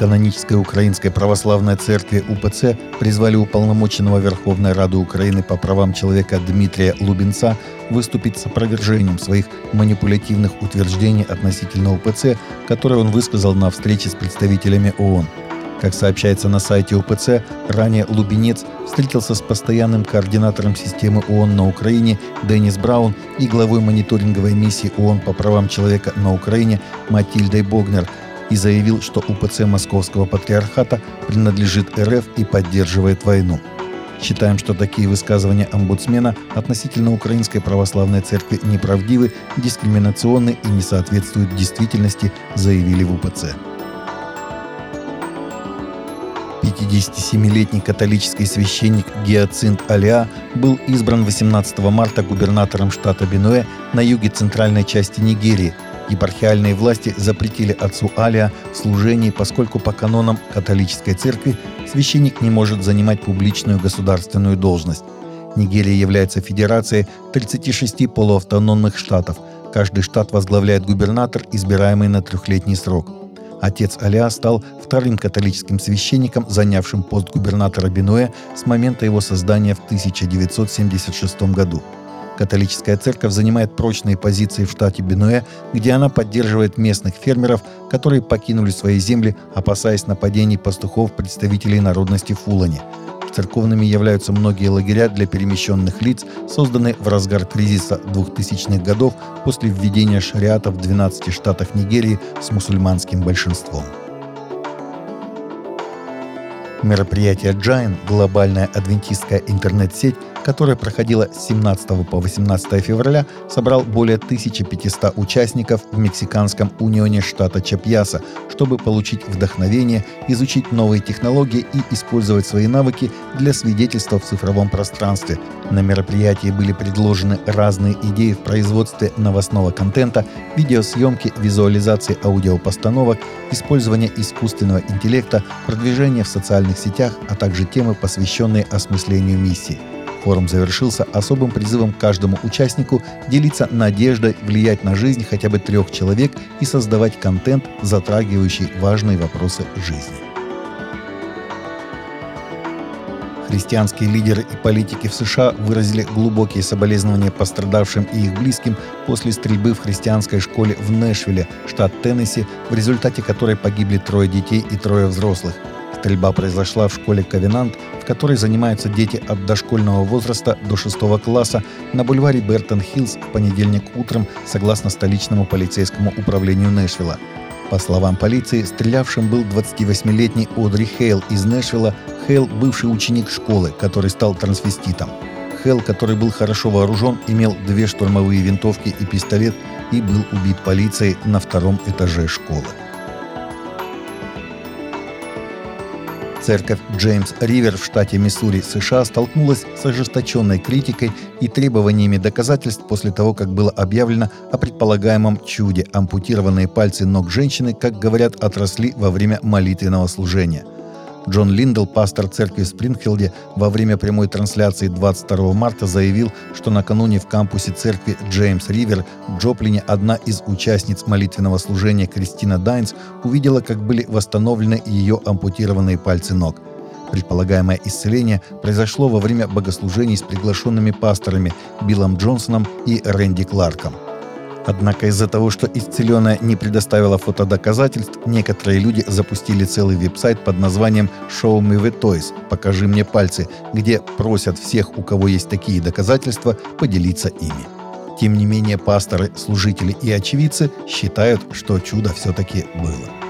канонической Украинской Православной Церкви УПЦ призвали уполномоченного Верховной Рады Украины по правам человека Дмитрия Лубенца выступить с опровержением своих манипулятивных утверждений относительно УПЦ, которые он высказал на встрече с представителями ООН. Как сообщается на сайте УПЦ, ранее Лубенец встретился с постоянным координатором системы ООН на Украине Деннис Браун и главой мониторинговой миссии ООН по правам человека на Украине Матильдой Богнер – и заявил, что УПЦ Московского Патриархата принадлежит РФ и поддерживает войну. Считаем, что такие высказывания омбудсмена относительно Украинской Православной Церкви неправдивы, дискриминационны и не соответствуют действительности, заявили в УПЦ. 57-летний католический священник Гиацинт Алиа был избран 18 марта губернатором штата Бенуэ на юге центральной части Нигерии – Епархиальные власти запретили отцу Алия служение, поскольку по канонам католической церкви священник не может занимать публичную государственную должность. Нигерия является федерацией 36 полуавтономных штатов. Каждый штат возглавляет губернатор, избираемый на трехлетний срок. Отец Алиа стал вторым католическим священником, занявшим пост губернатора Бенуэ с момента его создания в 1976 году. Католическая церковь занимает прочные позиции в штате Бенуэ, где она поддерживает местных фермеров, которые покинули свои земли, опасаясь нападений пастухов представителей народности Фулани. Церковными являются многие лагеря для перемещенных лиц, созданные в разгар кризиса 2000-х годов после введения шариата в 12 штатах Нигерии с мусульманским большинством. Мероприятие Giant, глобальная адвентистская интернет-сеть, которая проходила с 17 по 18 февраля, собрал более 1500 участников в мексиканском унионе штата Чапьяса, чтобы получить вдохновение, изучить новые технологии и использовать свои навыки для свидетельства в цифровом пространстве. На мероприятии были предложены разные идеи в производстве новостного контента, видеосъемки, визуализации аудиопостановок, использование искусственного интеллекта, продвижение в социальных сетях, а также темы, посвященные осмыслению миссии. Форум завершился особым призывом каждому участнику делиться надеждой, влиять на жизнь хотя бы трех человек и создавать контент, затрагивающий важные вопросы жизни. Христианские лидеры и политики в США выразили глубокие соболезнования пострадавшим и их близким после стрельбы в христианской школе в Нэшвилле, штат Теннесси, в результате которой погибли трое детей и трое взрослых – Стрельба произошла в школе «Ковенант», в которой занимаются дети от дошкольного возраста до шестого класса на бульваре Бертон-Хиллз в понедельник утром, согласно столичному полицейскому управлению Нэшвилла. По словам полиции, стрелявшим был 28-летний Одри Хейл из Нэшвилла. Хейл – бывший ученик школы, который стал трансвеститом. Хейл, который был хорошо вооружен, имел две штурмовые винтовки и пистолет и был убит полицией на втором этаже школы. Церковь Джеймс Ривер в штате Миссури, США, столкнулась с ожесточенной критикой и требованиями доказательств после того, как было объявлено о предполагаемом чуде. Ампутированные пальцы ног женщины, как говорят, отросли во время молитвенного служения – Джон Линдл, пастор церкви в Спрингфилде, во время прямой трансляции 22 марта заявил, что накануне в кампусе церкви Джеймс Ривер в Джоплине одна из участниц молитвенного служения Кристина Дайнс увидела, как были восстановлены ее ампутированные пальцы ног. Предполагаемое исцеление произошло во время богослужений с приглашенными пасторами Биллом Джонсоном и Рэнди Кларком. Однако из-за того, что исцеленная не предоставила фотодоказательств, некоторые люди запустили целый веб-сайт под названием «Show me the toys» – «Покажи мне пальцы», где просят всех, у кого есть такие доказательства, поделиться ими. Тем не менее, пасторы, служители и очевидцы считают, что чудо все-таки было.